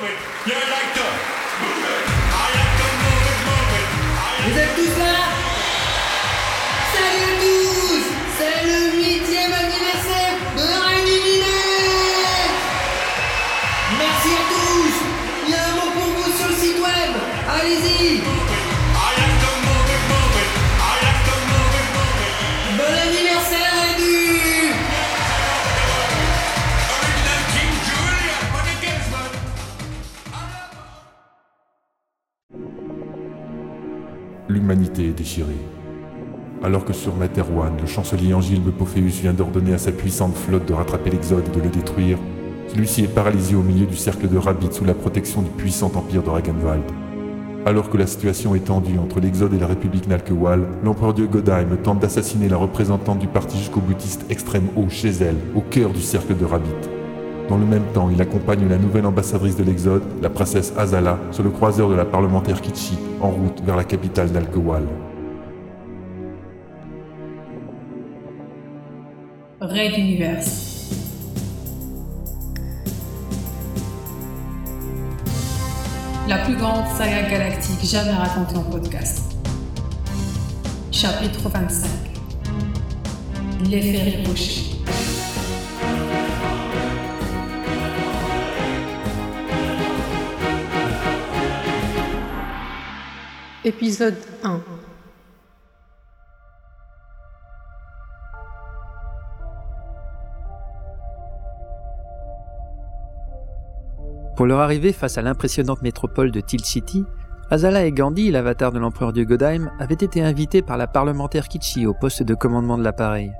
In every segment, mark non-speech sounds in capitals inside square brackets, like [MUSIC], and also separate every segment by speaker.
Speaker 1: Vous êtes tous là Salut à tous C'est le huitième anniversaire de Illuminée Merci à tous Il y a un mot pour vous sur le site web. Allez-y
Speaker 2: L'humanité est déchirée. Alors que sur Materwan, le chancelier Angilbe Pophéus vient d'ordonner à sa puissante flotte de rattraper l'Exode et de le détruire, celui-ci est paralysé au milieu du cercle de Rabbit sous la protection du puissant empire de Ragenwald. Alors que la situation est tendue entre l'Exode et la République Nalkewal, l'empereur dieu Godheim tente d'assassiner la représentante du parti jusqu'au boutiste extrême haut chez elle, au cœur du cercle de Rabbit. Dans le même temps, il accompagne la nouvelle ambassadrice de l'Exode, la princesse Azala, sur le croiseur de la parlementaire Kitchi, en route vers la capitale Nalkewal.
Speaker 3: Raid Universe. La plus grande saga galactique jamais racontée en podcast. Chapitre 25. L'effet ricochet. Épisode 1.
Speaker 4: Pour leur arrivée face à l'impressionnante métropole de Til City, Azala et Gandhi, l'avatar de l'empereur du Godheim, avaient été invités par la parlementaire Kichi au poste de commandement de l'appareil.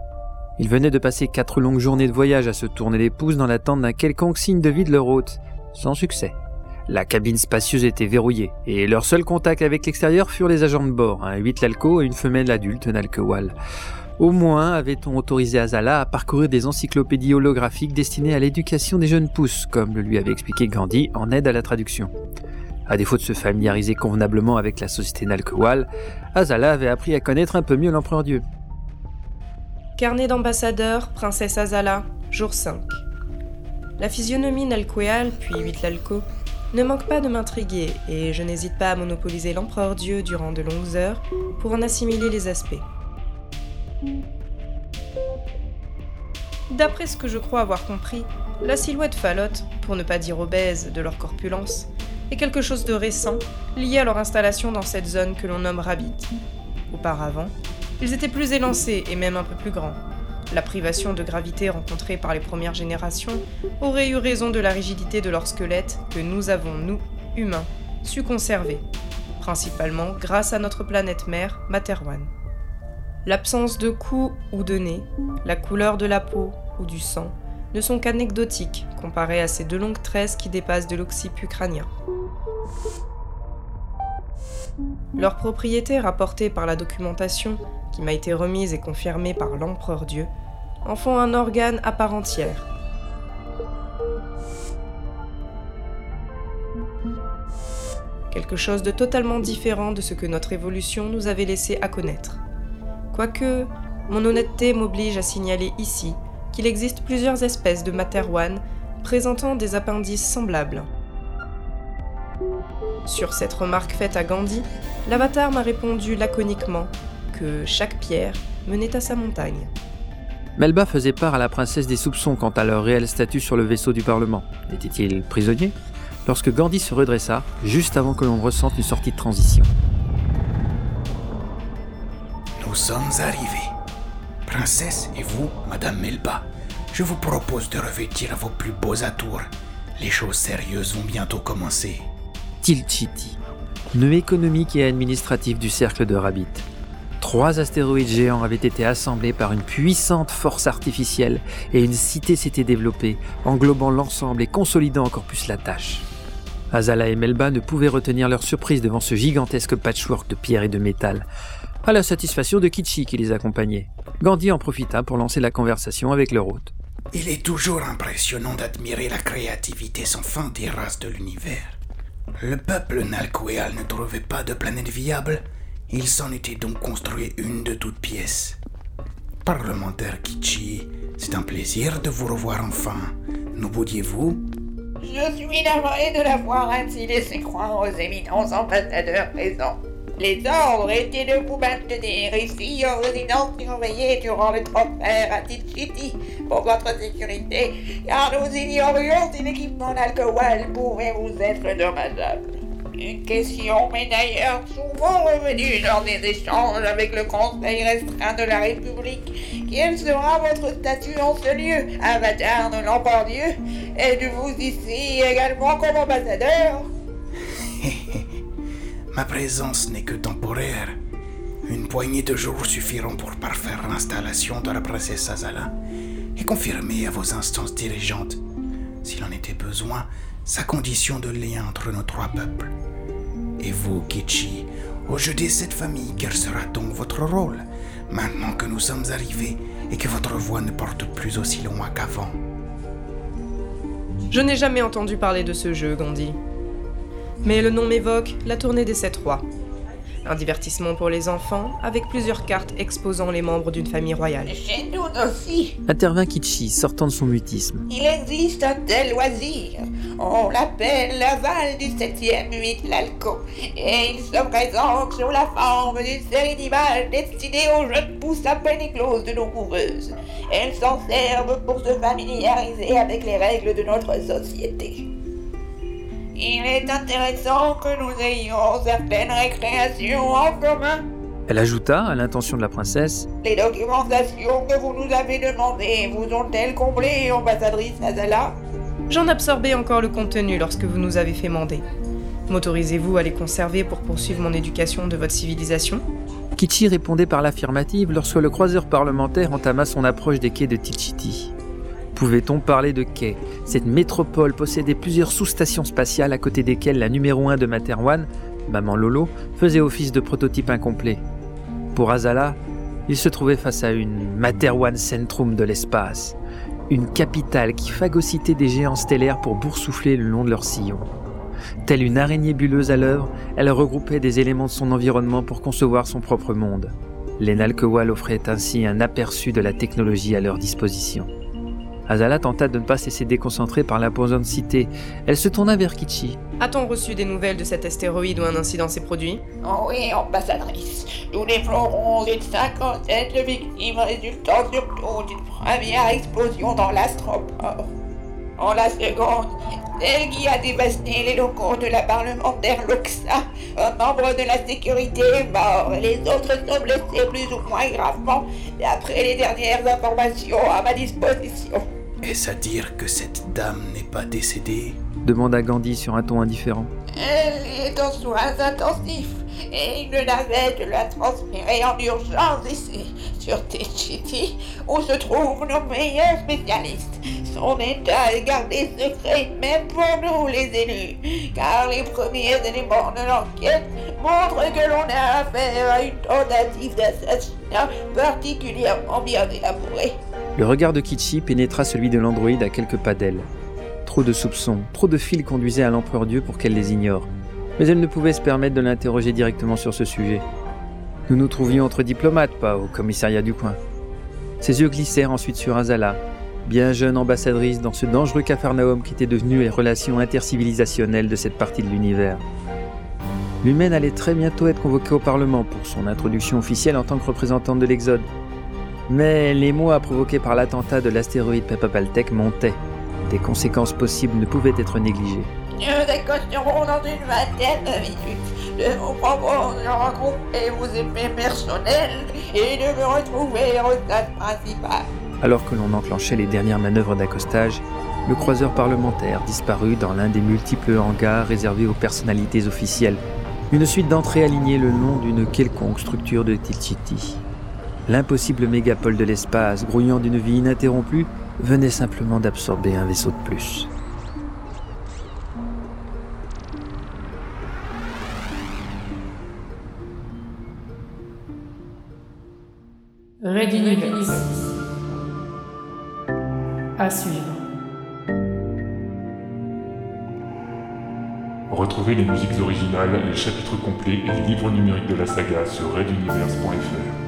Speaker 4: Ils venaient de passer quatre longues journées de voyage à se tourner les pouces dans l'attente d'un quelconque signe de vie de leur hôte, sans succès. La cabine spacieuse était verrouillée, et leur seul contact avec l'extérieur furent les agents de bord, un 8 Lalco et une femelle adulte Nalkewal. Au moins avait-on autorisé Azala à parcourir des encyclopédies holographiques destinées à l'éducation des jeunes pousses, comme le lui avait expliqué Gandhi en aide à la traduction. À défaut de se familiariser convenablement avec la société Nalkewal, Azala avait appris à connaître un peu mieux l'empereur Dieu.
Speaker 5: Carnet d'ambassadeur, princesse Azala, jour 5. La physionomie Nalqueal, puis Huitlalco, ne manque pas de m'intriguer et je n'hésite pas à monopoliser l'empereur Dieu durant de longues heures pour en assimiler les aspects. D'après ce que je crois avoir compris, la silhouette falote, pour ne pas dire obèse, de leur corpulence, est quelque chose de récent, lié à leur installation dans cette zone que l'on nomme Rabbit. Auparavant, ils étaient plus élancés et même un peu plus grands. La privation de gravité rencontrée par les premières générations aurait eu raison de la rigidité de leur squelette que nous avons, nous, humains, su conserver, principalement grâce à notre planète mère, Materwan. L'absence de cou ou de nez, la couleur de la peau ou du sang ne sont qu'anecdotiques comparées à ces deux longues tresses qui dépassent de l'occiput crânien. Leurs propriétés rapportées par la documentation, qui m'a été remise et confirmée par l'empereur Dieu, en font un organe à part entière. Quelque chose de totalement différent de ce que notre évolution nous avait laissé à connaître. Quoique, mon honnêteté m'oblige à signaler ici qu'il existe plusieurs espèces de Materwan présentant des appendices semblables. Sur cette remarque faite à Gandhi, l'avatar m'a répondu laconiquement que chaque pierre menait à sa montagne.
Speaker 4: Melba faisait part à la princesse des soupçons quant à leur réel statut sur le vaisseau du Parlement. Était-il prisonnier? Lorsque Gandhi se redressa, juste avant que l'on ressente une sortie de transition.
Speaker 6: Nous sommes arrivés. Princesse et vous, Madame Melba, je vous propose de revêtir vos plus beaux atours. Les choses sérieuses vont bientôt commencer.
Speaker 4: Tilchiti, nœud économique et administratif du cercle de Rabbit. Trois astéroïdes géants avaient été assemblés par une puissante force artificielle et une cité s'était développée, englobant l'ensemble et consolidant encore plus la tâche. Azala et Melba ne pouvaient retenir leur surprise devant ce gigantesque patchwork de pierre et de métal, à la satisfaction de Kichi qui les accompagnait. Gandhi en profita pour lancer la conversation avec leur hôte.
Speaker 6: Il est toujours impressionnant d'admirer la créativité sans fin des races de l'univers. Le peuple Nalqueal ne trouvait pas de planète viable, il s'en était donc construit une de toutes pièces. Parlementaire Kichi, c'est un plaisir de vous revoir enfin. Nous vouliez-vous
Speaker 7: Je suis navré de l'avoir ainsi laissé croire aux éminents ambassadeurs présents. Les ordres étaient de vous maintenir ici en résidence surveillée durant le transfert à Tichiti pour votre sécurité, car nous ignorions si l'équipement d'alcool pouvait vous être dommageable. Une question m'est d'ailleurs souvent revenue dans des échanges avec le Conseil restreint de la République. Quel sera votre statut en ce lieu, avatar de l'empereur Êtes-vous ici également comme ambassadeur? [LAUGHS]
Speaker 6: Ma présence n'est que temporaire. Une poignée de jours suffiront pour parfaire l'installation de la princesse Azala et confirmer à vos instances dirigeantes, s'il en était besoin, sa condition de lien entre nos trois peuples. Et vous, Kichi, au jeu des sept familles, quel sera donc votre rôle, maintenant que nous sommes arrivés et que votre voix ne porte plus aussi loin qu'avant?
Speaker 5: Je n'ai jamais entendu parler de ce jeu, Gandhi. Mais le nom m'évoque la tournée des sept rois. Un divertissement pour les enfants avec plusieurs cartes exposant les membres d'une famille royale.
Speaker 7: Chez nous aussi,
Speaker 4: Intervint Kichi, sortant de son mutisme.
Speaker 7: il existe un tel loisir. On l'appelle l'aval du septième huit l'alco. Et il se présente sous la forme d'une série d'images destinées aux jeunes pousses à peine écloses de nos coureuses. Elles s'en servent pour se familiariser avec les règles de notre société. Il est intéressant que nous ayons certaines récréations en commun.
Speaker 4: Elle ajouta, à l'intention de la princesse,
Speaker 7: Les documentations que vous nous avez demandées vous ont-elles comblé, ambassadrice Azala
Speaker 5: J'en absorbais encore le contenu lorsque vous nous avez fait mander. M'autorisez-vous à les conserver pour poursuivre mon éducation de votre civilisation?
Speaker 4: Kichi répondait par l'affirmative lorsque le croiseur parlementaire entama son approche des quais de Tichiti. Pouvait-on parler de quais? Cette métropole possédait plusieurs sous-stations spatiales à côté desquelles la numéro 1 de Materwan, Maman Lolo, faisait office de prototype incomplet. Pour Azala, il se trouvait face à une Materwan Centrum de l'espace, une capitale qui phagocytait des géants stellaires pour boursoufler le long de leur sillon. Telle une araignée bulleuse à l'œuvre, elle regroupait des éléments de son environnement pour concevoir son propre monde. Les Nalkewal offraient ainsi un aperçu de la technologie à leur disposition. Azala tenta de ne pas se laisser déconcentrer par l'imposante cité. Elle se tourna vers Kichi.
Speaker 5: A-t-on reçu des nouvelles de cet astéroïde où un incident s'est produit?
Speaker 7: Oh oui, ambassadrice. Nous déplorons une cinquantaine de victimes résultant surtout d'une première explosion dans l'astroport. En la seconde, celle qui a dévasté les locaux de la parlementaire Loxa, un membre de la sécurité est mort les autres sont blessés plus ou moins gravement, d'après les dernières informations à ma disposition.
Speaker 6: Est-ce à dire que cette dame n'est pas décédée
Speaker 4: demanda Gandhi sur un ton indifférent.
Speaker 7: Elle est en soins intensifs et l'avait de la transférer en urgence ici, sur Tichiti, où se trouvent nos meilleurs spécialistes. Son état est gardé secret même pour nous les élus, car les premiers éléments de l'enquête montrent que l'on a affaire à une tentative d'assassinat particulièrement bien élaborée.
Speaker 4: Le regard de Kichi pénétra celui de l'androïde à quelques pas d'elle. Trop de soupçons, trop de fils conduisaient à l'empereur Dieu pour qu'elle les ignore. Mais elle ne pouvait se permettre de l'interroger directement sur ce sujet. Nous nous trouvions entre diplomates, pas au commissariat du coin. Ses yeux glissèrent ensuite sur Azala, bien jeune ambassadrice dans ce dangereux capharnaüm qui était devenu les relations intercivilisationnelles de cette partie de l'univers. L'humaine allait très bientôt être convoquée au Parlement pour son introduction officielle en tant que représentante de l'Exode. Mais les mois provoqués par l'attentat de l'astéroïde Pepapaltec montaient. Des conséquences possibles ne pouvaient être négligées.
Speaker 7: Nous décosterons dans une vingtaine de minutes de vous proposer de regrouper vos épées personnelles et de me retrouver au stade principal.
Speaker 4: Alors que l'on enclenchait les dernières manœuvres d'accostage, le croiseur parlementaire disparut dans l'un des multiples hangars réservés aux personnalités officielles. Une suite d'entrées alignées le long d'une quelconque structure de Tilchiti. L'impossible mégapole de l'espace, grouillant d'une vie ininterrompue, venait simplement d'absorber un vaisseau de plus.
Speaker 3: Red Universe. À suivre.
Speaker 2: Retrouvez les musiques originales, les chapitres complets et les livres numériques de la saga sur reduniverse.fr.